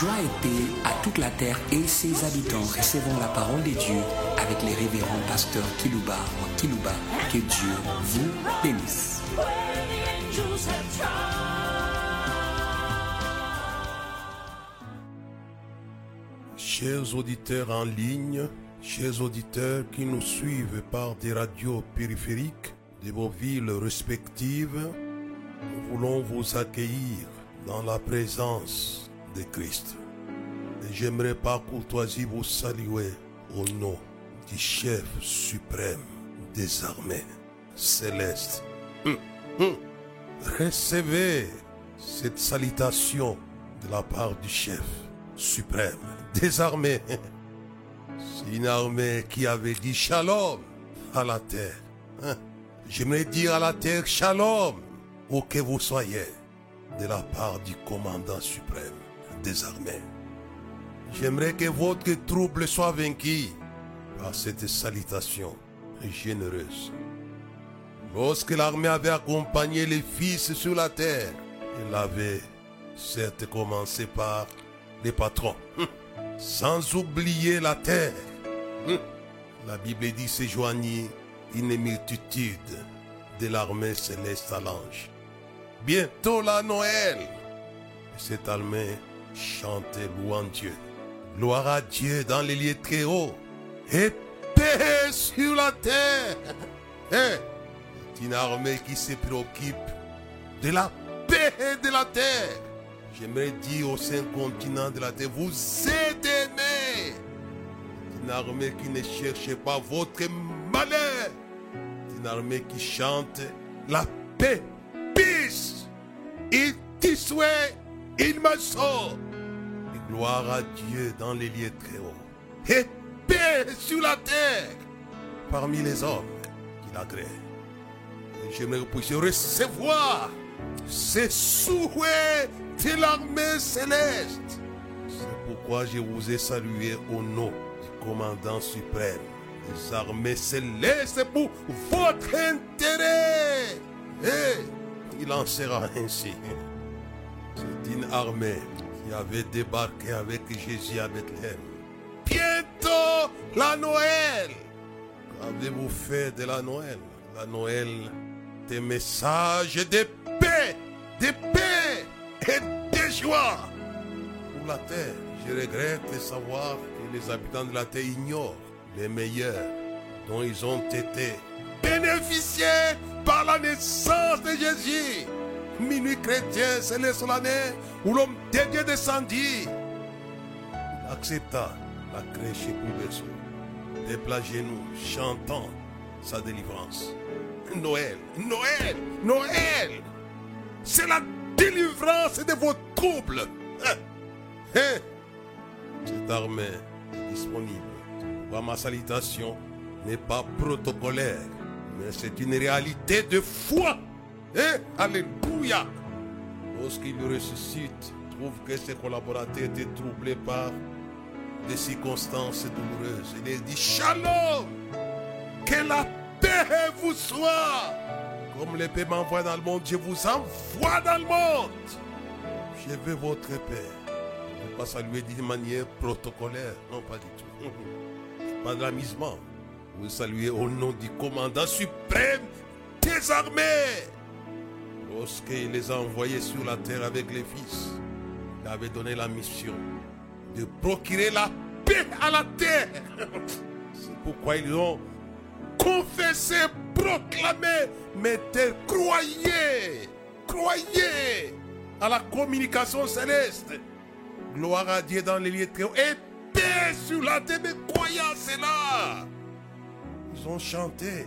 Joie et paix à toute la terre et ses habitants. Recevons la parole de Dieu avec les révérends pasteurs Kilouba ou Kilouba. Que Dieu vous bénisse. Chers auditeurs en ligne, chers auditeurs qui nous suivent par des radios périphériques de vos villes respectives, nous voulons vous accueillir dans la présence de Christ. J'aimerais par courtoisie vous saluer au nom du chef suprême des armées célestes. Hum, hum. Recevez cette salutation de la part du chef suprême des armées. C'est une armée qui avait dit shalom à la terre. Hein? J'aimerais dire à la terre shalom, où que vous soyez, de la part du commandant suprême des armées. J'aimerais que votre trouble soit vaincu par cette salutation généreuse. Lorsque l'armée avait accompagné les fils sur la terre, elle avait certes commencé par les patrons, sans oublier la terre. La Bible dit se joignit une multitude de l'armée céleste à l'ange. Bientôt la Noël. Cette armée chantait louant Dieu. Gloire à Dieu dans les lieux très hauts. Et paix sur la terre. C'est une armée qui se préoccupe de la paix de la terre. J'aimerais dire aux cinq continents de la terre, vous êtes aimés. C'est une armée qui ne cherche pas votre malheur. C'est une armée qui chante la paix. Peace. Te souhaite, il me sauve. Et gloire à Dieu dans les lieux très hauts. Et paix sur la terre parmi les hommes qu'il agrée. J'aimerais puissiez recevoir ces souhaits de l'armée céleste. C'est pourquoi je vous ai salué au nom du commandant suprême des armées célestes pour votre intérêt. Et il en sera ainsi. C'est une armée qui avait débarqué avec Jésus à Bethléem. Bientôt la Noël. Qu'avez-vous fait de la Noël? La Noël, des messages de paix, de paix et de joie pour la terre. Je regrette de savoir que les habitants de la terre ignorent les meilleurs dont ils ont été bénéficiés par la naissance de Jésus. Minuit chrétien, c'est le solennel où l'homme de Dieu descendit. Il accepta la crèche pour berceau. Genoux, chantant sa délivrance. Noël, Noël, Noël. C'est la délivrance de vos troubles. Hein, hein? Cette armée est disponible. Ma salutation n'est pas protocolaire, mais c'est une réalité de foi. Hein? Alléluia. Lorsqu'il ressuscite, trouve que ses collaborateurs étaient troublés par des circonstances douloureuses. Il dit Shalom, que la paix vous soit. Comme le paix m'envoie dans le monde, je vous envoie dans le monde. Je veux votre paix. Veux pas saluer d'une manière protocolaire. Non, pas du tout. Pas d'amusement. Vous saluez au nom du commandant suprême des armées. Lorsqu'il les a envoyés sur la terre avec les fils, il avait donné la mission de procurer la paix à la terre. C'est pourquoi ils ont confessé, proclamé, mais croyez, croyez à la communication céleste. Gloire à Dieu dans les lieux très hauts et paix sur la terre, mais croyez à cela. Ils ont chanté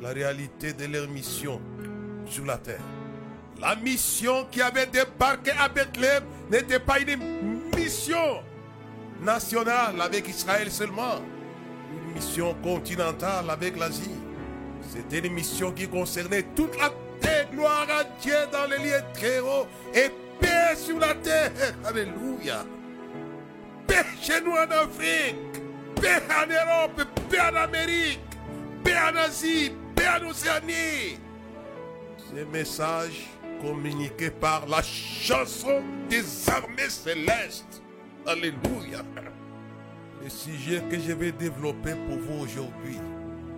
la réalité de leur mission sur la terre. La mission qui avait débarqué à Bethléem n'était pas une mission nationale avec Israël seulement, une mission continentale avec l'Asie. C'était une mission qui concernait toute la terre. Gloire à Dieu dans les lieux très hauts et paix sur la terre. Alléluia. Paix chez nous en Afrique, paix en Europe, paix en Amérique, paix en Asie, paix en Océanie. Ces messages communiqués par la chanson des armées célestes Alléluia. Le sujet que je vais développer pour vous aujourd'hui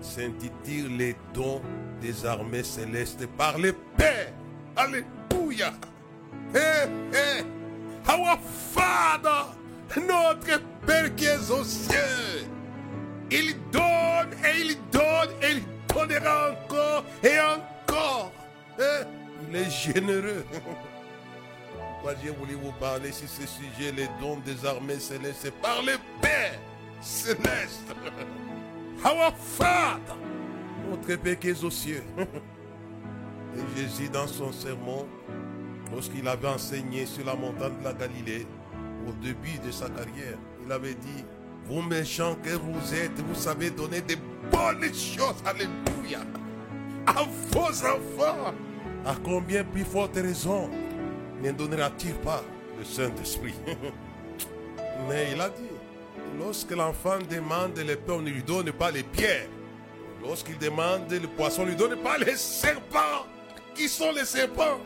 s'intitule Les dons des armées célestes par le Père. Alléluia. Hey, hey. Our Father, notre Père qui est aux cieux. Il donne et il donne et il donnera encore et encore. Hein? Il est généreux. Pourquoi j'ai voulu vous parler sur ce sujet, les dons des armées célestes, par le Père céleste. Our Father, notre Père qui est aux cieux. Et Jésus, dans son sermon, lorsqu'il avait enseigné sur la montagne de la Galilée, au début de sa carrière, il avait dit, vous méchants que vous êtes, vous savez donner des bonnes choses, alléluia, à vos enfants. À combien plus forte raison ne donnera-t-il pas le Saint-Esprit? Mais il a dit, lorsque l'enfant demande les pains, on ne lui donne pas les pierres. Lorsqu'il demande le poisson, on ne lui donne pas les serpents. Qui sont les serpents?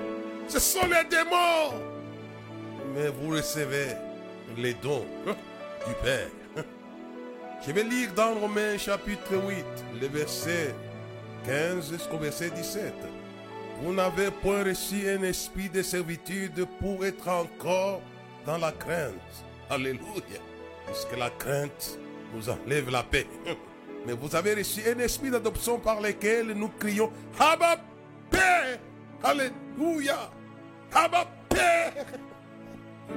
Ce sont les démons. Mais vous recevez les dons du Père. Je vais lire dans Romains chapitre 8, le verset 15 jusqu'au verset 17. Vous n'avez point reçu un esprit de servitude pour être encore dans la crainte. Alléluia. Puisque la crainte nous enlève la paix. Mais vous avez reçu un esprit d'adoption par lequel nous crions Abba Père. Alléluia. Abba Père.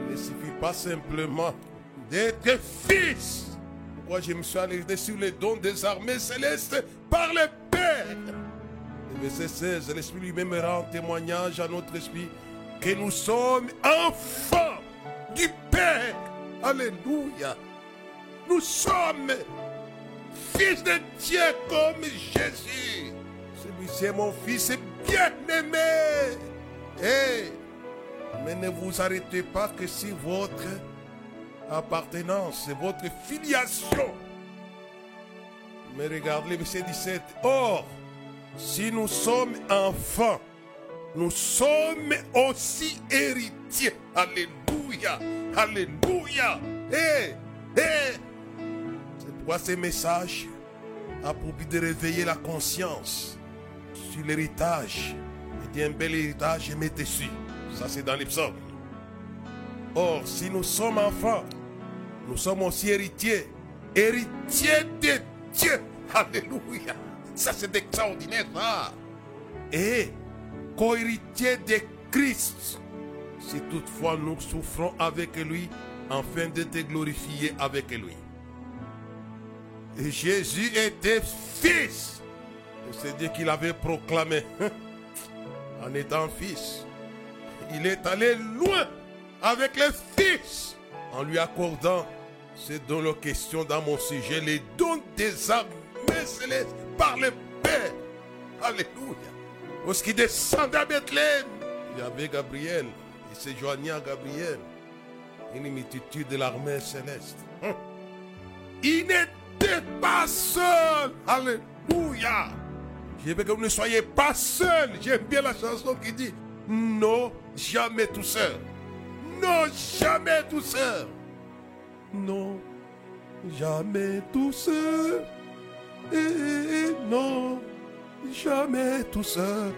Il ne suffit pas simplement d'être fils. Pourquoi je me suis alerté sur les dons des armées célestes par le Père. Verset 16, l'Esprit lui-même rend témoignage à notre esprit que nous sommes enfants du Père. Alléluia. Nous sommes fils de Dieu comme Jésus. Celui-ci est mon fils bien-aimé. Mais ne vous arrêtez pas que si votre appartenance, votre filiation. Mais regardez verset 17. Or, si nous sommes enfants, nous sommes aussi héritiers. Alléluia. Alléluia. Eh, eh. C'est pourquoi ce message a pour but de réveiller la conscience sur l'héritage. Et un bel héritage m'est dessus. Ça, c'est dans les. Or, si nous sommes enfants, nous sommes aussi héritiers. Héritiers de Dieu. Alléluia. Ça, c'est extraordinaire, ça. Et co-héritiers de Christ. Si toutefois nous souffrons avec lui, afin de te glorifier avec lui. Et Jésus était fils. C'est Dieu qu'il avait proclamé. En étant fils, il est allé loin avec les fils en lui accordant c'est dans la question dans mon sujet, les dons des armées célestes par le Père. Alléluia. Lorsqu'il descendait à Bethléem, il y avait Gabriel. Il se joignait à Gabriel. Une multitude de l'armée céleste. Hum. Il n'était pas seul. Alléluia. Je veux que vous ne soyez pas seul. J'aime bien la chanson qui dit Non, jamais tout seul. Non, jamais tout seul. Non, jamais tout seul. Et non, jamais tout seul.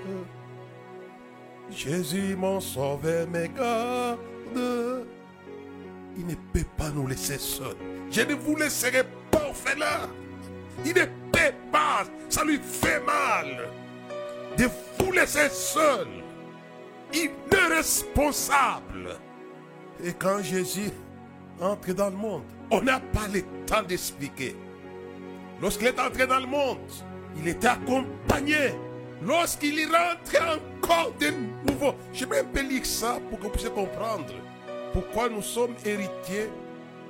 Jésus, mon sauveur, me garde. Il ne peut pas nous laisser seuls. Je ne vous laisserai pas orphelin. Il ne peut pas. Ça lui fait mal de vous laisser seul. Il est responsable. Et quand Jésus entre dans le monde, on n'a pas le temps d'expliquer. Lorsqu'il est entré dans le monde, il était accompagné. Lorsqu'il est rentré encore de nouveau, je vais un peu lire ça pour que vous puissiez comprendre pourquoi nous sommes héritiers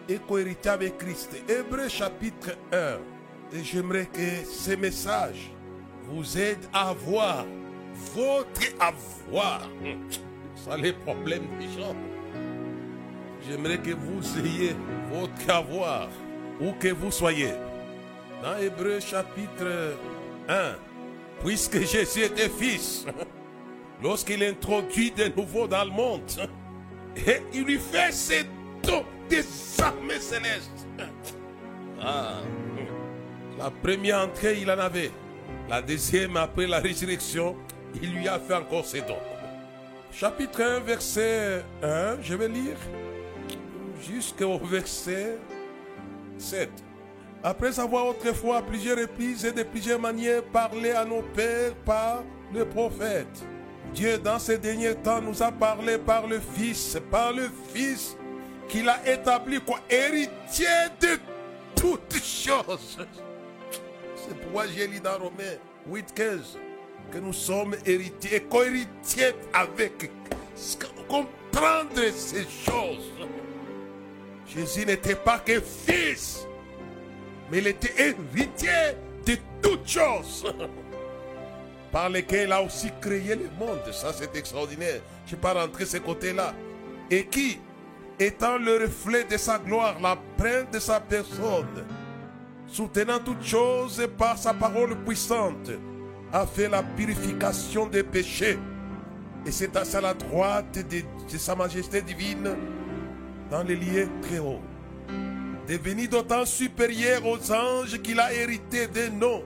et co-héritiers avec Christ. Hébreu chapitre 1. Et j'aimerais que ce message vous aide à voir votre avoir. Ça les problèmes des gens. J'aimerais que vous ayez votre avoir, où que vous soyez. Dans Hébreu chapitre 1, puisque Jésus était fils, lorsqu'il introduit de nouveau dans le monde, il lui fait ses dons des armées célestes. Ah. La première entrée, il en avait. La deuxième, après la résurrection, il lui a fait encore ses dons. Chapitre 1, verset 1, je vais lire jusqu'au verset 7. Après avoir autrefois à plusieurs reprises et de plusieurs manières parlé à nos pères par le prophète, Dieu dans ces derniers temps nous a parlé par le Fils, par le Fils qu'il a établi quoi héritier de toutes choses. C'est pourquoi j'ai lu dans Romains 8, 15 que nous sommes héritiers et co-héritiers avec. Comprendre ces choses. Jésus n'était pas que fils, mais il était héritier de toutes choses. Par lesquelles il a aussi créé le monde. Ça, c'est extraordinaire. Je ne vais pas rentrer ce côté-là. Et qui, étant le reflet de sa gloire, la l'empreinte de sa personne, soutenant toutes choses par sa parole puissante, a fait la purification des péchés. Et c'est à sa droite de, de sa majesté divine dans les lieux très hauts. Devenu d'autant supérieur aux anges qu'il a hérité des noms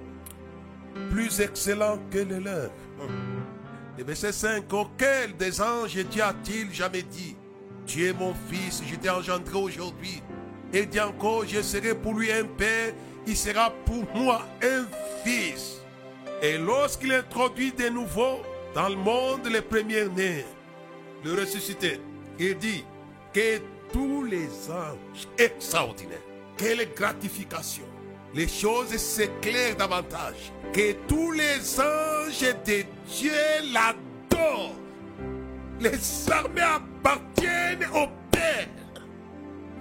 plus excellents que les leurs. Et verset 5, auquel des anges Dieu a-t-il jamais dit, tu es mon fils, je t'ai engendré aujourd'hui. Et dit encore, je serai pour lui un père, il sera pour moi un fils. Et lorsqu'il introduit de nouveau dans le monde les premiers-nés, le ressuscité, il dit que tous les anges extraordinaires, quelle gratification, les choses s'éclairent davantage, que tous les anges de Dieu l'adorent. Les armées appartiennent au Père.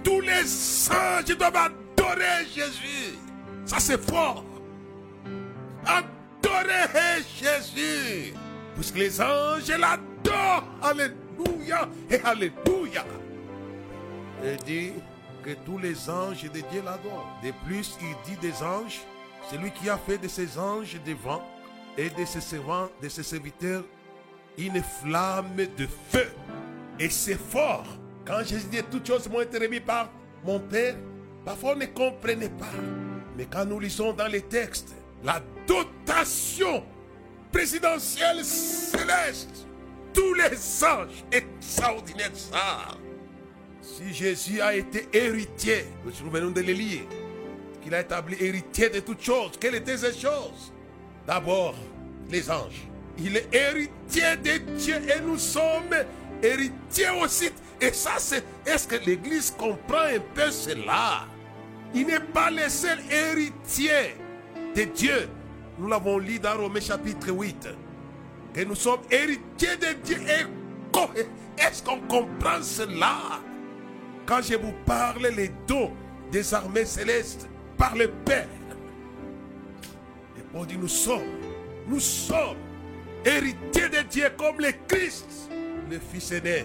Tous les anges doivent adorer Jésus. Ça c'est fort. Adorez Jésus. Puisque les anges l'adorent. Alléluia et Alléluia. Il dit que tous les anges de Dieu l'adorent. De plus, il dit des anges, c'est lui qui a fait de ses anges devant et de ses servants, de ses serviteurs, une flamme de feu. Et c'est fort. Quand Jésus dit toutes choses m'ont été remises par mon Père, parfois on ne comprenait pas. Mais quand nous lisons dans les textes, la dotation présidentielle céleste, tous les anges extraordinaires ça. Si Jésus a été héritier, nous venons de le lire, qu'il a établi héritier de toutes choses, quelles étaient ces choses D'abord, les anges. Il est héritier de Dieu et nous sommes héritiers aussi. Et ça, c'est. Est-ce que l'Église comprend un peu cela? Il n'est pas le seul héritier de Dieu. Nous l'avons lu dans Romains chapitre 8. Que nous sommes héritiers de Dieu. Est-ce qu'on comprend cela? Quand je vous parle les dons des armées célestes par le Père. Et pour dire nous sommes, nous sommes héritiers de Dieu comme le Christ, le Fils aîné.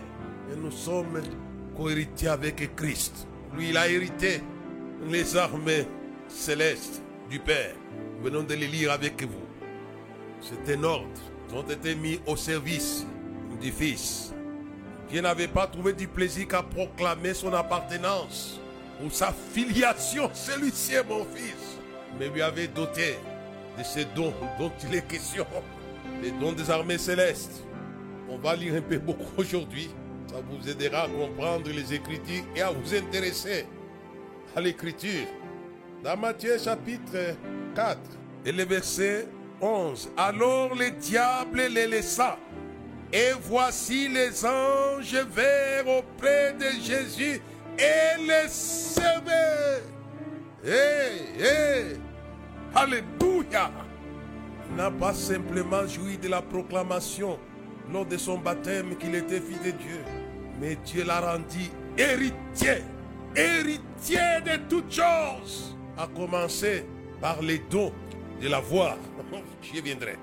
Et nous sommes co-héritiers avec Christ. Lui, il a hérité les armées célestes du Père. Nous venons de les lire avec vous. C'est un ordre. Ils ont été mis au service du Fils. Dieu n'avait pas trouvé du plaisir qu'à proclamer son appartenance ou sa filiation. Celui-ci est mon Fils. Mais lui avait doté de ces dons dont il est question. Les dons des armées célestes. On va lire un peu beaucoup aujourd'hui. Ça vous aidera à comprendre les Écritures et à vous intéresser à l'Écriture. Dans Matthieu chapitre 4 et le verset 11. Alors le diable les laissa. Et voici les anges vers auprès de Jésus et les servaient. Hé, hé, Alléluia. Il n'a pas simplement joui de la proclamation lors de son baptême qu'il était fils de Dieu, mais Dieu l'a rendu héritier, héritier de toutes choses, à commencer par les dons de la voix. J'y viendrai.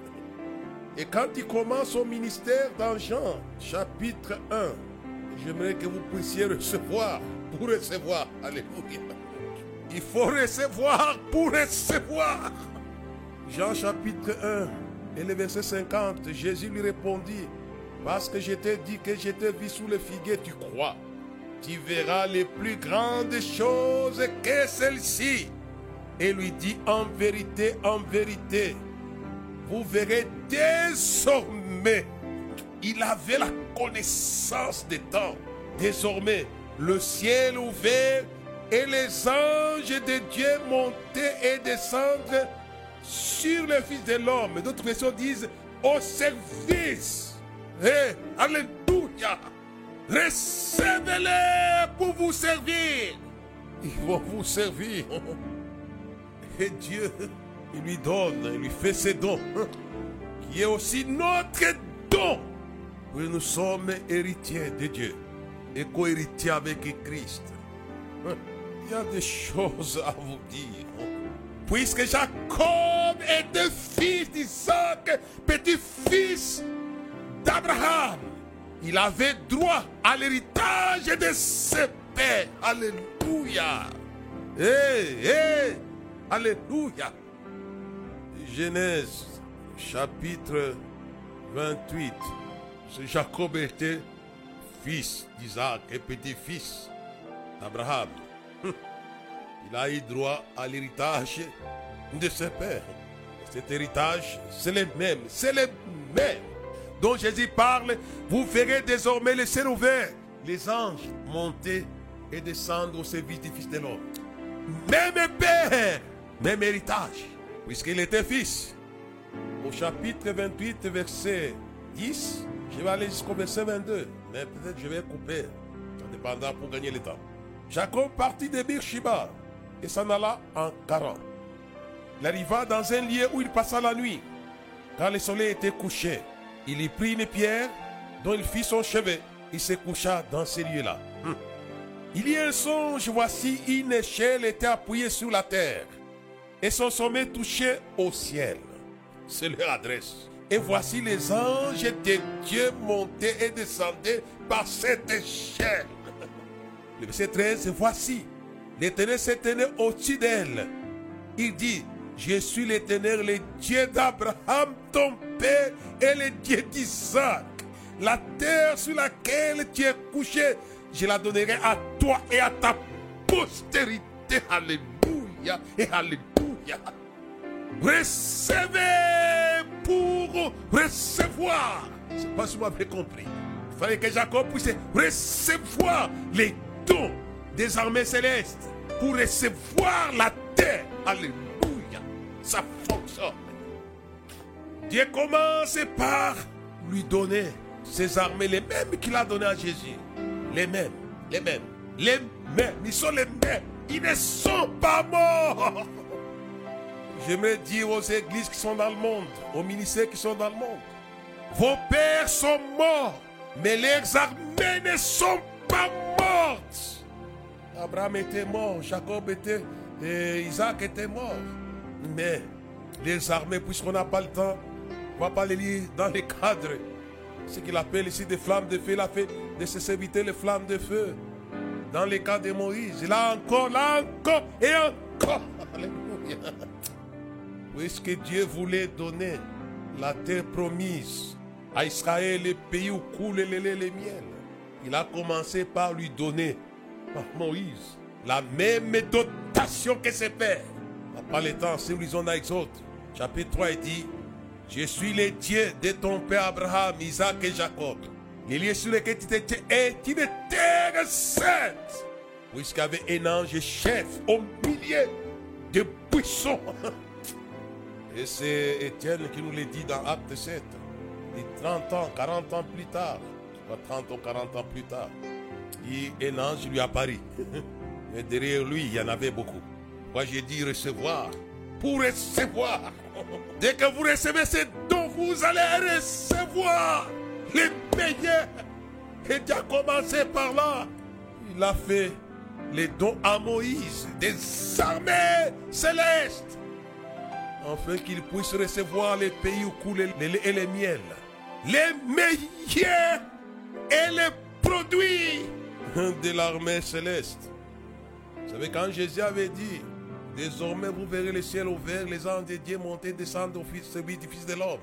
Et quand il commence au ministère dans Jean, chapitre 1, j'aimerais que vous puissiez recevoir pour recevoir. Alléluia. Il faut recevoir pour recevoir. Jean chapitre 1 et le verset 50, Jésus lui répondit, parce que je t'ai dit que je t'ai vu sous le figuier, tu crois. tu verras les plus grandes choses que celles-ci. Et lui dit, en vérité, en vérité, vous verrez désormais. Il avait la connaissance des temps. Désormais, le ciel ouvert et les anges de Dieu monter et descendre sur le Fils de l'homme. D'autres versions disent au service. Eh, alléluia. Recevez-les pour vous servir. Ils vont vous servir. Et Dieu, il lui donne, il lui fait ses dons, qui est aussi notre don. Nous sommes héritiers de Dieu et co-héritiers avec Christ. Il y a des choses à vous dire. Puisque Jacob était fils d'Isaac, petit-fils d'Abraham, il avait droit à l'héritage de ses pères. Alléluia. Hé, hé, Alléluia. Genèse chapitre 28. Ce Jacob était fils d'Isaac et petit-fils d'Abraham. Il a eu droit à l'héritage de ses pères. Cet héritage, c'est le même, c'est le même dont Jésus parle. Vous verrez désormais les ciels ouverts, les anges monter et descendre au service du Fils de l'homme. Même père, même héritage, puisqu'il était fils. Au chapitre 28, verset 10, je vais aller jusqu'au verset 22, mais peut-être je vais couper, ça dépendra pour gagner le temps. Jacob partit de Beersheba et s'en alla en Caran. Il arriva dans un lieu où il passa la nuit. Quand le soleil était couché, il y prit une pierre dont il fit son chevet. Il se coucha dans ce lieu-là. Hum. Il y a un songe, voici une échelle était appuyée sur la terre et son sommet touchait au ciel. C'est leur adresse. Et voici les anges de Dieu montaient et descendaient par cette échelle. Le verset 13, voici, l'Éternel se tenait au-dessus d'elle. Il dit, je suis l'Éternel, le Dieu d'Abraham, ton père, et le Dieu d'Isaac. La terre sur laquelle tu es couché, je la donnerai à toi et à ta postérité. Alléluia et Alléluia. Recevez pour recevoir. Je ne sais pas si vous m'avez compris. Il fallait que Jacob puisse recevoir les dons des armées célestes pour recevoir la terre. Alléluia. Ça fonctionne. Dieu commence par lui donner ses armées, les mêmes qu'il a données à Jésus. Les mêmes, les mêmes, les mêmes. Ils sont les mêmes. Ils ne sont pas morts. J'aimerais dire aux églises qui sont dans le monde, aux ministères qui sont dans le monde, vos pères sont morts, mais leurs armées ne sont pas mortes. Abraham était mort, Jacob était, Isaac était mort. Mais les armées, puisqu'on n'a pas le temps, on ne va pas les lire dans les cadres. Ce qu'il appelle ici des flammes de feu, il a fait de ses serviteurs les flammes de feu. Dans les cas de Moïse, là encore, là encore et encore. Alléluia. Puisque Dieu voulait donner la terre promise à Israël, le pays où coule le lait le il a commencé par lui donner à Moïse la même dotation que ses pères. Pas le temps, si nous lisons dans Exode, chapitre 3, il dit Je suis le Dieu de ton père Abraham, Isaac et Jacob. Les lieux sur lesquels tu étais est une terre sainte. Puisqu'il y avait un ange chef au milieu de buissons? Et c'est Étienne qui nous l'a dit dans Acte 7. Et 30 ans, 40 ans plus tard, pas 30 ou 40 ans plus tard, il, un ange lui apparut. Mais derrière lui, il y en avait beaucoup. Moi, j'ai dit recevoir. Pour recevoir. Dès que vous recevez ces dons, vous allez recevoir les meilleurs. Et Dieu a commencé par là. Il a fait les dons à Moïse des armées célestes afin qu'il puisse recevoir les pays où coulent les lait et les miel, les meilleurs et les produits de l'armée céleste. Vous savez, quand Jésus avait dit, désormais vous verrez le ciel ouvert, les anges de Dieu monter, descendre au fils, du Fils de l'homme.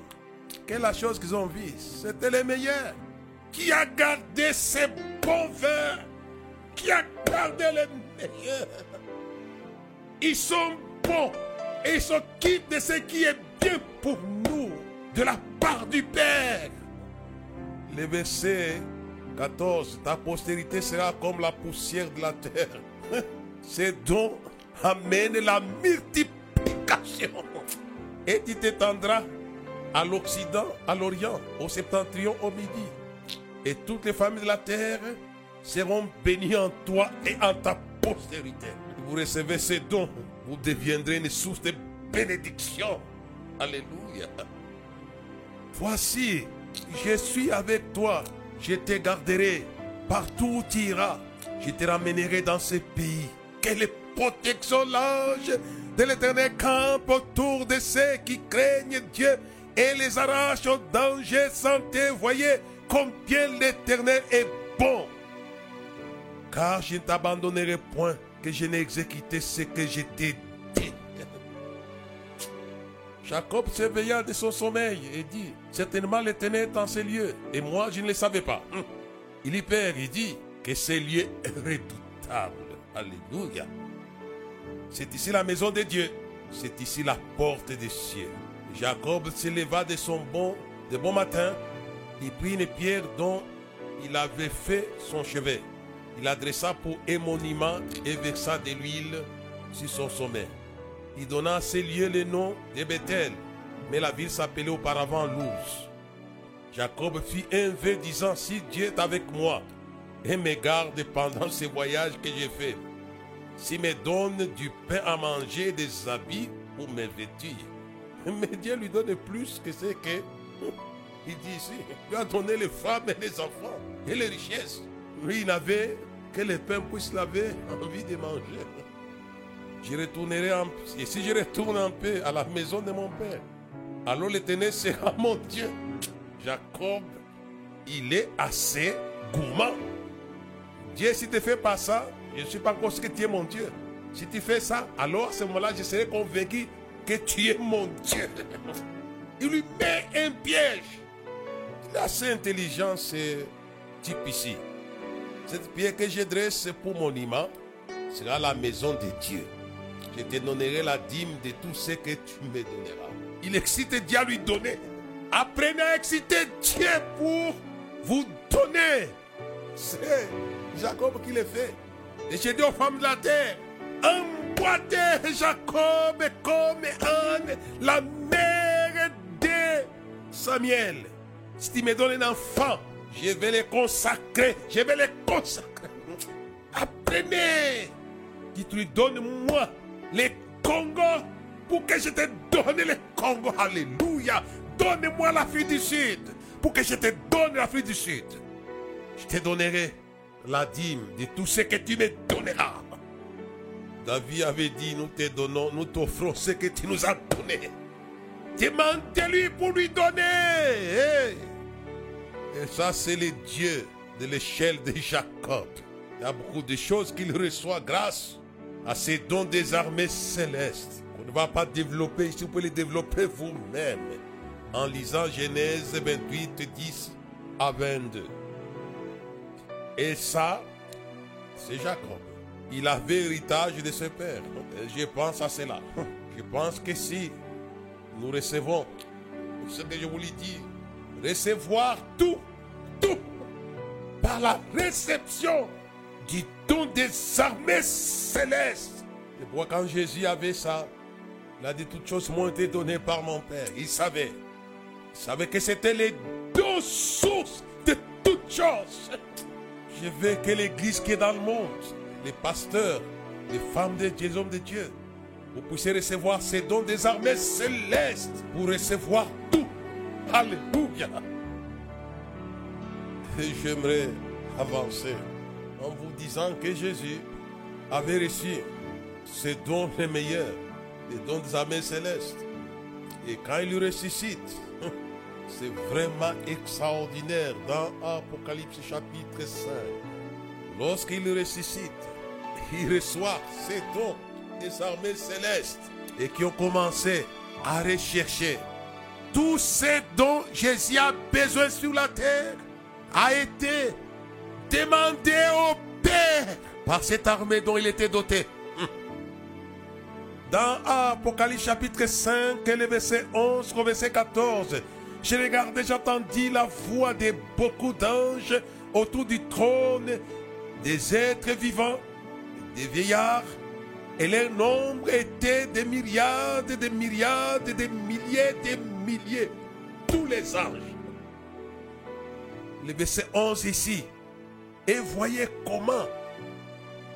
Quelle est la chose qu'ils ont vue? C'était les meilleurs. Qui a gardé ces bons vins qui a gardé les meilleurs. Ils sont bons et ils s'occupent de ce qui est bien pour nous, de la part du Père. Le verset 14, ta postérité sera comme la poussière de la terre. Ces dons amènent la multiplication. Et tu t'étendras à l'Occident, à l'Orient, au septentrion, au Midi. Et toutes les familles de la terre seront bénies en toi et en ta postérité. Vous recevez ces dons, vous deviendrez une source de bénédiction. Alléluia. Voici, je suis avec toi, je te garderai partout où tu iras, je te ramènerai dans ce pays. Quelle protection l'ange de l'éternel camp autour de ceux qui craignent Dieu et les arrache au danger santé. Voyez combien l'éternel est bon. Car je ne t'abandonnerai point que je n'ai exécuté ce que je t'ai dit. Jacob s'éveilla de son sommeil et dit, certainement l'éternel est en ces lieux, et moi je ne le savais pas. Hum. Il y perd, il dit que ces lieux est redoutable. Alléluia. C'est ici la maison de Dieu, c'est ici la porte des cieux. Jacob se leva de son bon, de bon matin, il prit une pierre dont il avait fait son chevet. Il adressa pour un monument et versa de l'huile sur son sommet. Il donna à ces lieux le nom de Bethel, mais la ville s'appelait auparavant Luz. Jacob fit un vœu disant, si Dieu est avec moi et me garde pendant ce voyage que j'ai fait, s'il me donne du pain à manger des habits pour me vêtir, mais Dieu lui donne plus que ce que il dit ici. Lui a donné les femmes et les enfants et les richesses. Que le pain puisse avait envie de manger. Je retournerai en, et si je retourne en paix à la maison de mon père, alors l'éternel sera mon Dieu. Jacob, il est assez gourmand. Dieu, si tu ne fais pas ça, je ne suis pas encore que tu es mon Dieu. Si tu fais ça, alors à ce moment-là, je serai convaincu que tu es mon Dieu. Il lui met un piège. Il a assez intelligent, ce type ici. Cette pierre que je dresse pour monument sera la maison de Dieu. Je te donnerai la dîme de tout ce que tu me donneras. Il excite Dieu à lui donner. Apprenez à exciter Dieu pour vous donner. C'est Jacob qui le fait. Et j'ai dit aux femmes de la terre, emboîtez Jacob comme la mère de Samuel. Si tu me donnes un enfant, je vais les consacrer. Je vais les consacrer. Apprenez. Qui lui donne moi les Congos pour que je te donne les Congos. Alléluia. Donne-moi l'Afrique du Sud pour que je te donne l'Afrique du Sud. Je te donnerai la dîme de tout ce que tu me donneras. David avait dit, nous te donnons, nous t'offrons ce que tu nous as donné. Demandez-lui pour lui donner. Et ça, c'est le Dieu de l'échelle de Jacob. Il y a beaucoup de choses qu'il reçoit grâce à ces dons des armées célestes. On ne va pas développer ici, vous pouvez les développer vous-même en lisant Genèse 28, 10 à 22. Et ça, c'est Jacob. Il avait héritage de ses pères. Je pense à cela. Je pense que si nous recevons ce que je vous l'ai dit, recevoir tout, tout, par la réception du don des armées célestes. Et moi, quand Jésus avait ça, il a dit toutes choses m'ont été données par mon Père. Il savait. Il savait que c'était les deux sources de toutes choses. Je veux que l'église qui est dans le monde, les pasteurs, les femmes de Dieu, les hommes de Dieu, vous puissiez recevoir ces dons des armées célestes pour recevoir tout. Alléluia. Et j'aimerais avancer en vous disant que Jésus avait reçu ces dons les meilleurs, les dons des armées célestes. Et quand il ressuscite, c'est vraiment extraordinaire dans Apocalypse chapitre 5. Lorsqu'il ressuscite, il reçoit ces dons des armées célestes et qui ont commencé à rechercher tous ces dont Jésus a besoin sur la terre a été demandé au Père par cette armée dont il était doté. Dans Apocalypse chapitre 5, le verset 11 au verset 14, j'ai regardé, j'entendis la voix de beaucoup d'anges autour du trône, des êtres vivants, des vieillards, et leur nombre était des myriades, des myriades, des milliers, des tous les anges. Le verset 11 ici. Et voyez comment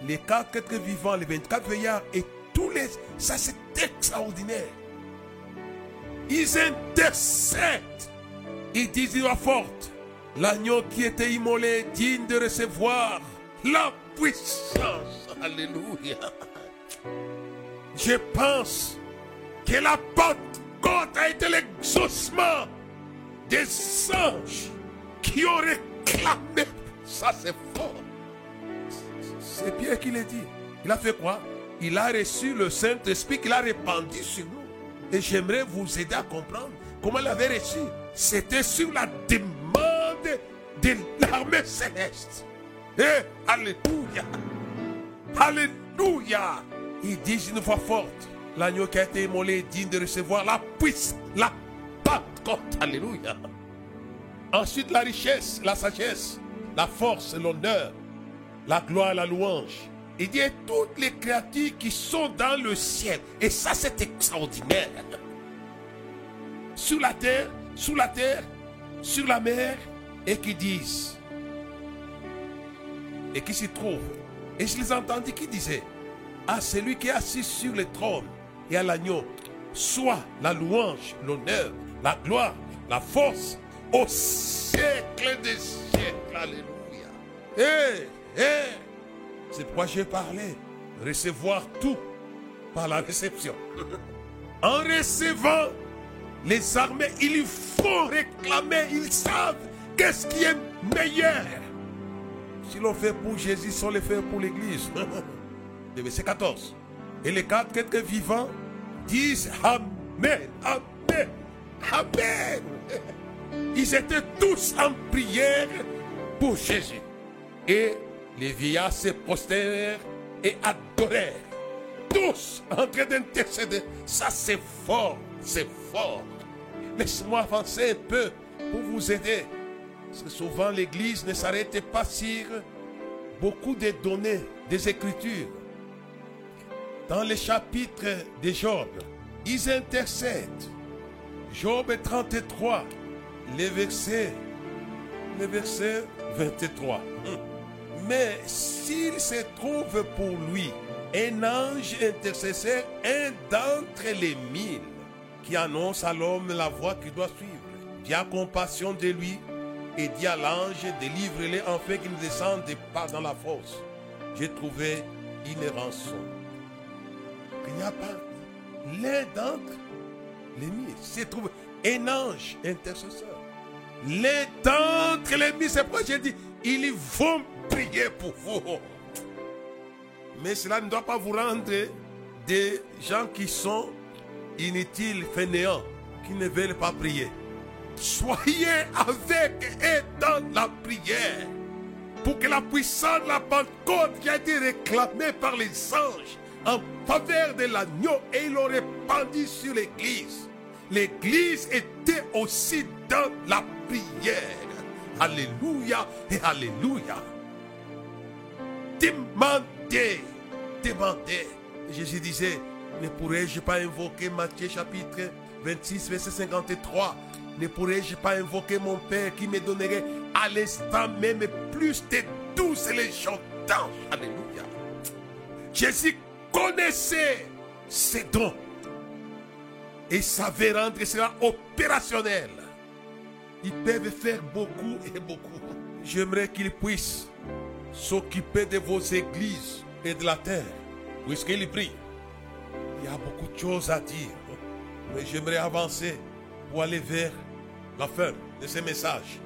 les quatre êtres vivants, les 24 veillards et tous les... Ça c'est extraordinaire. Ils intercèdent. Ils disent une voix forte. L'agneau qui était immolé digne de recevoir la puissance. Alléluia. Je pense que la A été l'exaucement des anges qui ont réclamé. Ça, c'est fort. C'est Pierre qui l'a dit. Il a fait quoi? Il a reçu le Saint-Esprit qu'il a répandu sur nous. Et j'aimerais vous aider à comprendre comment il avait reçu. C'était sur la demande de l'armée céleste. Et Alléluia. Alléluia. Ils disent une fois forte l'agneau qui a été immolé digne de recevoir la puissance, la Pentecôte. Alléluia. Ensuite, la richesse, la sagesse, la force, l'honneur, la gloire, la louange. Il dit toutes les créatures qui sont dans le ciel. Et ça, c'est extraordinaire. Sur la terre, sous la terre, sur la mer, et qui disent, et qui s'y trouvent. Et je les entendis qui disaient, à celui qui est assis sur le trône et à l'agneau, soit la louange, l'honneur, la gloire, la force, au siècle des siècles. Alléluia. Hé, hé, c'est pourquoi j'ai parlé. Recevoir tout par la réception. En recevant les armées, ils font réclamer, ils savent qu'est-ce qui est meilleur. Si l'on fait pour Jésus, si on le fait pour l'Église. Le verset 14. Et les quatre êtres vivants disent Amen, Amen, Amen. Ils étaient tous en prière pour Jésus. Et les vieillards se postèrent et adorèrent. Tous en train d'intercéder. Ça, c'est fort, c'est fort. Laisse-moi avancer un peu pour vous aider. Parce souvent, l'Église ne s'arrête pas sur beaucoup de données des Écritures. Dans les chapitres de Job, ils intercèdent. Job 33, les versets, le verset 23. Mais s'il se trouve pour lui un ange intercesseur, un d'entre les mille, qui annonce à l'homme la voie qu'il doit suivre, qui a compassion de lui et dit à l'ange, délivre-les en fait qu'il ne descende pas dans la fosse. J'ai trouvé une rançon. Il n'y a pas l'un d'entre les mille. C'est trouvé un ange intercesseur. Les d'entre les mille, c'est pourquoi j'ai dit, ils vont prier pour vous. Mais cela ne doit pas vous rendre des gens qui sont inutiles, fainéants, qui ne veulent pas prier. Soyez avec et dans la prière pour que la puissance de la Pentecôte qui a été réclamée par les anges en faveur de l'agneau et il l'ont répandu sur l'église. L'église était aussi dans la prière. Alléluia et Alléluia. Demandez, demandez. Jésus disait, ne pourrais-je pas invoquer Matthieu chapitre 26, verset 53 Ne pourrais-je pas invoquer mon Père qui me donnerait à l'instant même plus de douze légions d'anges Alléluia. Jésus connaissait ses dons et savait rendre cela opérationnel. Ils peuvent faire beaucoup et beaucoup. J'aimerais qu'ils puissent s'occuper de vos églises et de la terre, puisqu'ils prient? Il y a beaucoup de choses à dire, mais j'aimerais avancer pour aller vers la fin de ces messages.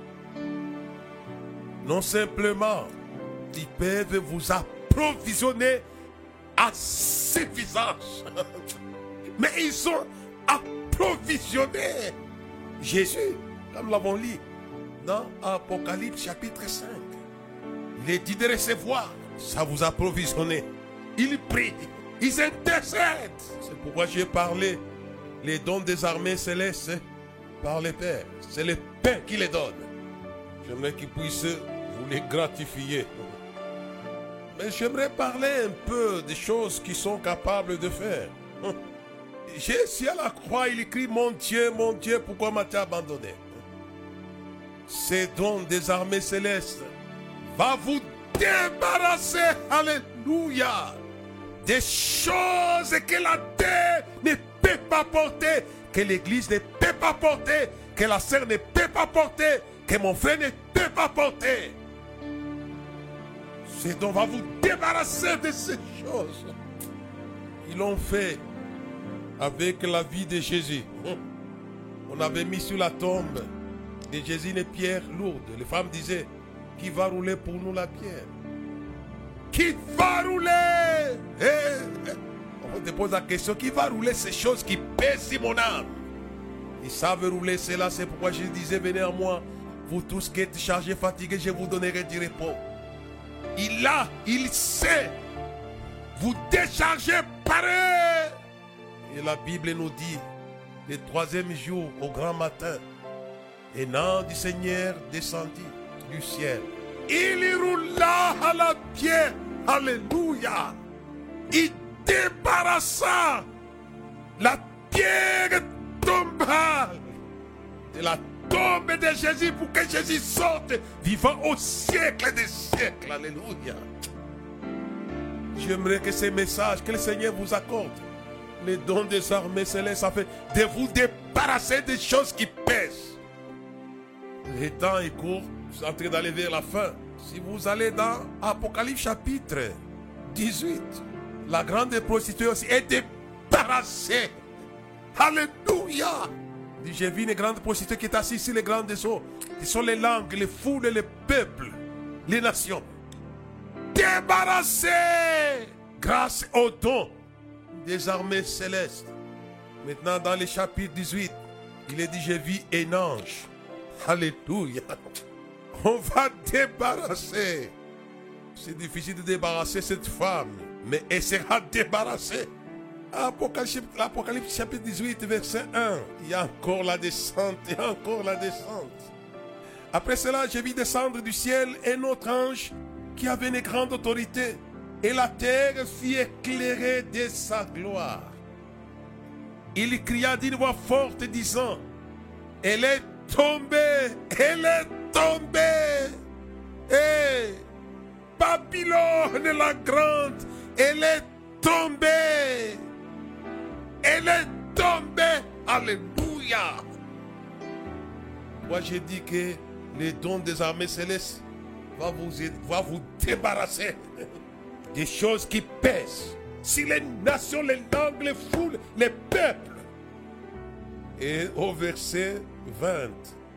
Non simplement, ils peuvent vous approvisionner à suffisance, mais ils sont approvisionnés. Jésus, comme l'avons lu dans Apocalypse chapitre 5, Il est dit de recevoir. Ça vous a provisionné. Ils prient. Ils intercèdent. C'est pourquoi j'ai parlé les dons des armées célestes par les pères. C'est le Père qui les donne. J'aimerais qu'ils puissent vous les gratifier. Mais j'aimerais parler un peu des choses qu'ils sont capables de faire. Jésus à la croix, il écrit Mon Dieu, mon Dieu, pourquoi m'as-tu abandonné? Ces dons des armées célestes va vous débarrasser, Alléluia, des choses que la terre ne peut pas porter, que l'église ne peut pas porter, que la sœur ne peut pas porter, que mon frère ne peut pas porter. C'est dont va vous débarrasser de ces choses. Ils l'ont fait avec la vie de Jésus. On avait mis sur la tombe de Jésus une pierre lourde. Les femmes disaient, qui va rouler pour nous la pierre? Qui va rouler? Eh, On te pose la question, qui va rouler ces choses qui pèsent mon âme? Ils savent rouler cela, c'est pourquoi je disais, venez à moi, vous tous qui êtes chargés, fatigués, je vous donnerai du repos. Il a, il sait vous décharger pareil. Et la Bible nous dit, le troisième jour, au grand matin, un nom du Seigneur descendit du ciel. Il y roula à la pierre. Alléluia. Il débarrassa. La pierre tomba de la tombe de Jésus pour que Jésus sorte vivant au siècle des siècles. Alléluia. J'aimerais que ces messages que le Seigneur vous accorde, les dons des armées célestes, afin de vous débarrasser des choses qui pèsent. Le temps est court, vous êtes en train d'aller vers la fin. Si vous allez dans Apocalypse chapitre 18, la grande prostituée aussi est débarrassée. Alléluia. J'ai vu une grande prostituée qui est assise sur les grandes eaux. Ce sont les langues, les foules, les peuples, les nations. Débarrassée grâce au don des armées célestes. Maintenant, dans le chapitre 18, il est dit, j'ai vu un ange. Alléluia. On va débarrasser. C'est difficile de débarrasser cette femme, mais elle sera débarrassée. Apocalypse, chapitre 18, verset 1. Il y a encore la descente, et encore la descente. Après cela, j'ai vu descendre du ciel un autre ange qui avait une grande autorité, et la terre fut éclairée de sa gloire. Il cria d'une voix forte, disant, Elle est tombée, elle est tombée. Et Babylone la grande, elle est tombée. Elle est tombée. Alléluia. Moi, j'ai dit que les dons des armées célestes va vous, vous débarrasser des choses qui pèsent. Si les nations, les langues, les foules, les peuples. Et au verset 20,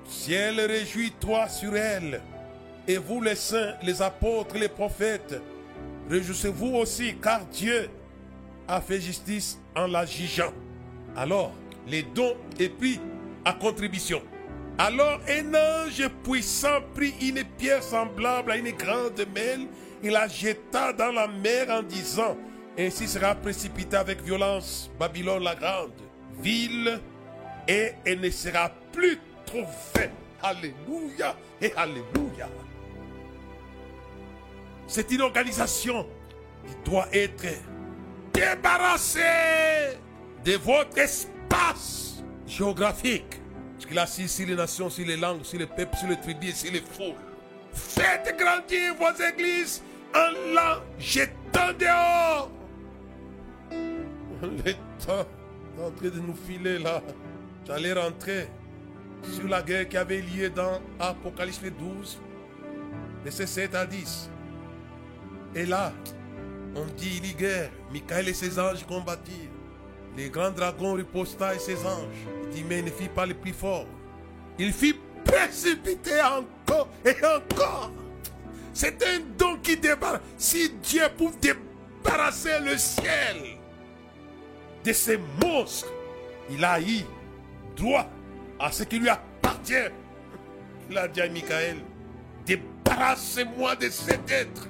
ciel réjouis-toi sur elle. Et vous les saints, les apôtres, les prophètes, réjouissez-vous aussi, car Dieu a fait justice en la jugeant. Alors, les dons et puis à contribution. Alors un ange puissant prit une pierre semblable à une grande mêle et la jeta dans la mer en disant, ainsi sera précipitée avec violence Babylone la grande, ville, et elle ne sera plus trouvée. Alléluia et Alléluia. C'est une organisation qui doit être débarrassée de votre espace géographique. Parce qu'il assise sur les nations, sur les langues, sur les peuples, sur les tribus, sur les foules. Faites grandir vos églises en la jetant dehors. Le temps est en train de nous filer là. J'allais rentrer sur la guerre qui avait lieu dans Apocalypse 12, verset 7 à 10. Et là, on dit guerre. Michael et ses anges combattirent. Les grands dragons riposta et ses anges. Il dit, mais il ne fit pas le plus fort. Il fit précipiter encore et encore. C'est un don qui débarrasse. Si Dieu pouvait débarrasser le ciel de ces monstres, il a eu droit à ce qui lui appartient. Il a dit à Michael, débarrasse-moi de cet être.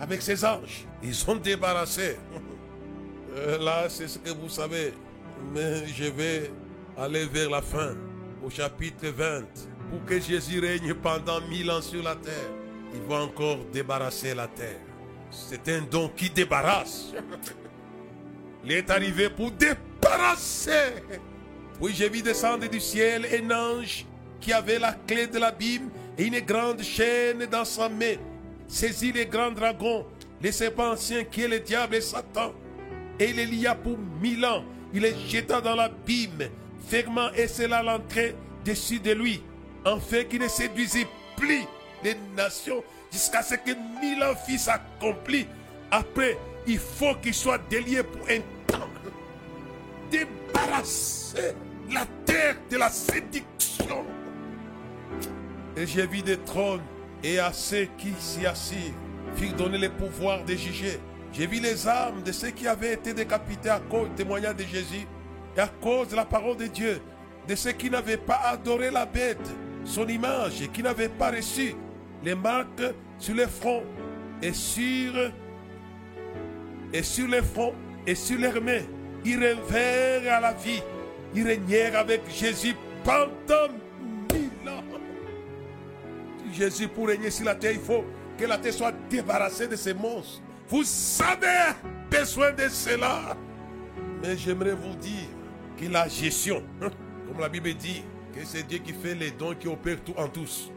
Avec ses anges, ils sont débarrassés. Euh, là, c'est ce que vous savez. Mais je vais aller vers la fin, au chapitre 20. Pour que Jésus règne pendant mille ans sur la terre, il va encore débarrasser la terre. C'est un don qui débarrasse. Il est arrivé pour débarrasser. Oui, j'ai vu descendre du ciel un ange qui avait la clé de l'abîme et une grande chaîne dans sa main. Saisit les grands dragons, les serpents anciens qui est le diable et Satan. Et il les lia pour mille ans. Il les jeta dans l'abîme, fermant et cela l'entrée dessus de lui, fait qu'il ne séduisait plus les nations jusqu'à ce que mille ans fissent accompli. Après, il faut qu'il soit délié pour un temps. Débarrasser la terre de la séduction. Et j'ai vu des trônes et à ceux qui s'y assirent firent donner le pouvoir de juger. J'ai vu les âmes de ceux qui avaient été décapités à cause du témoignage de Jésus et à cause de la parole de Dieu, de ceux qui n'avaient pas adoré la bête, son image, et qui n'avaient pas reçu les marques sur le front et sur, et sur les fronts et sur leurs mains. Ils revinrent à la vie. Ils régnèrent avec Jésus pendant. Jésus, pour régner sur la terre, il faut que la terre soit débarrassée de ces monstres. Vous avez besoin de cela. Mais j'aimerais vous dire que la gestion, comme la Bible dit, que c'est Dieu qui fait les dons qui opèrent tout en tous.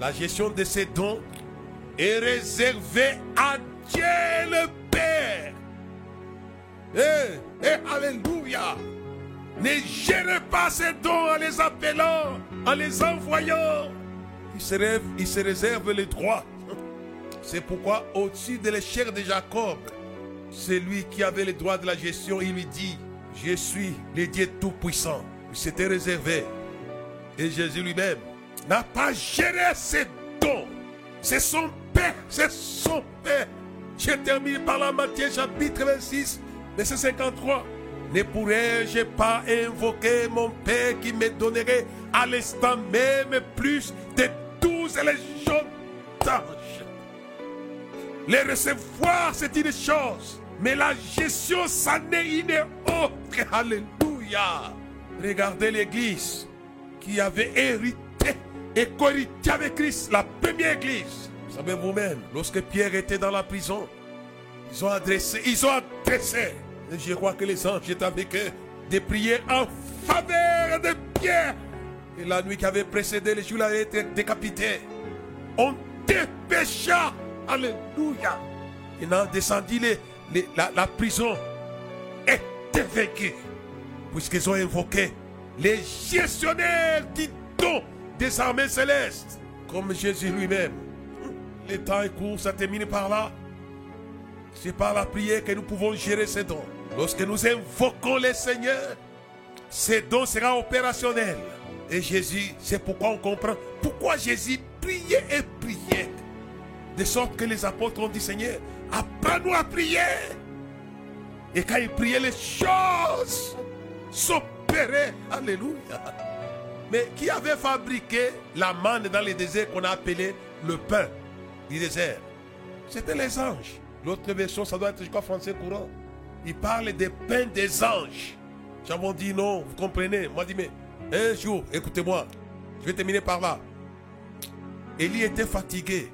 La gestion de ces dons est réservée à Dieu le Père. Eh, eh, alléluia. Ne gérez pas ces dons en les appelant, en les envoyant. Il se, réserve les droits. C'est pourquoi au-dessus de l'échelle de Jacob, c'est lui qui avait le droit de la gestion. Il lui dit, je suis le Dieu Tout-Puissant. Il s'était réservé. Et Jésus lui-même n'a pas géré ses dons. C'est son Père, c'est son Père. Je termine par la Matthieu chapitre 26, verset 53. Ne pourrais-je pas invoquer mon Père qui me donnerait à l'instant même plus de douze légions d'anges Les recevoir, c'est une chose, mais la gestion, ça n'est une autre. Alléluia. Regardez l'église qui avait hérité et co-hérité avec Christ, la première église. Vous savez vous-même, lorsque Pierre était dans la prison, ils ont adressé, ils ont adressé, et je crois que les anges étaient avec eux, des prières en faveur de Pierre. Et la nuit qui avait précédé, les jours avaient été décapités. On dépêcha, alléluia. Il a descendu les, les, la, la prison était vaincue, puisqu'ils ont invoqué les gestionnaires du don des armées célestes, comme Jésus lui-même. Le temps est court, ça termine par là. C'est par la prière que nous pouvons gérer ces dons. Lorsque nous invoquons le Seigneur, ces dons seront opérationnels. Et Jésus, c'est pourquoi on comprend pourquoi Jésus priait et priait. De sorte que les apôtres ont dit Seigneur, apprends-nous à prier. Et quand ils priaient, les choses s'opéraient. Alléluia. Mais qui avait fabriqué la manne dans le désert qu'on a appelé le pain du désert? C'était les anges. L'autre version, ça doit être, je crois, français courant. Il parle des pains des anges. J'avais dit non, vous comprenez. Moi, dit, mais un jour, écoutez-moi, je vais terminer par là. Élie était fatigué.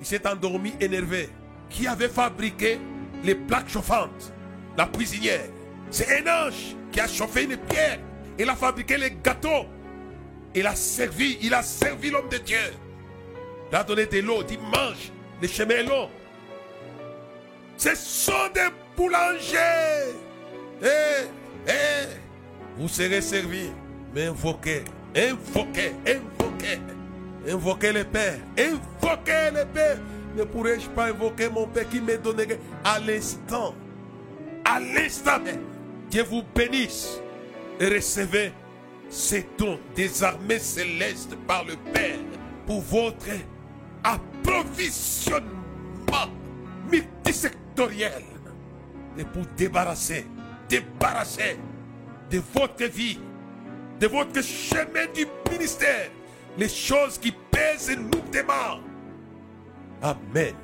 Il s'est endormi, énervé. Qui avait fabriqué les plaques chauffantes? La cuisinière. C'est un ange qui a chauffé une pierre. Il a fabriqué les gâteaux. Il a servi, il a servi l'homme de Dieu. Il a donné de l'eau, il mange. Le chemin est. Ce sont des boulangers. Eh, eh, vous serez servis. Mais invoquez, invoquez, invoquez. Invoquez le Père. Invoquez le Père. Ne pourrais-je pas invoquer mon Père qui me donnerait à l'instant À l'instant. Dieu vous bénisse. Et recevez ces dons des armées célestes par le Père pour votre approvisionnement multisectoriel et pour débarrasser, débarrasser de votre vie, de votre chemin du ministère, les choses qui pèsent lourdement Amen.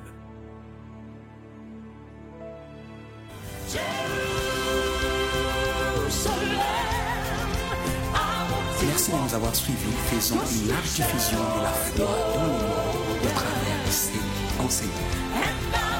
Merci de nous avoir suivis. Faisons une large diffusion de la foi dans le monde au travers de ces enseignements.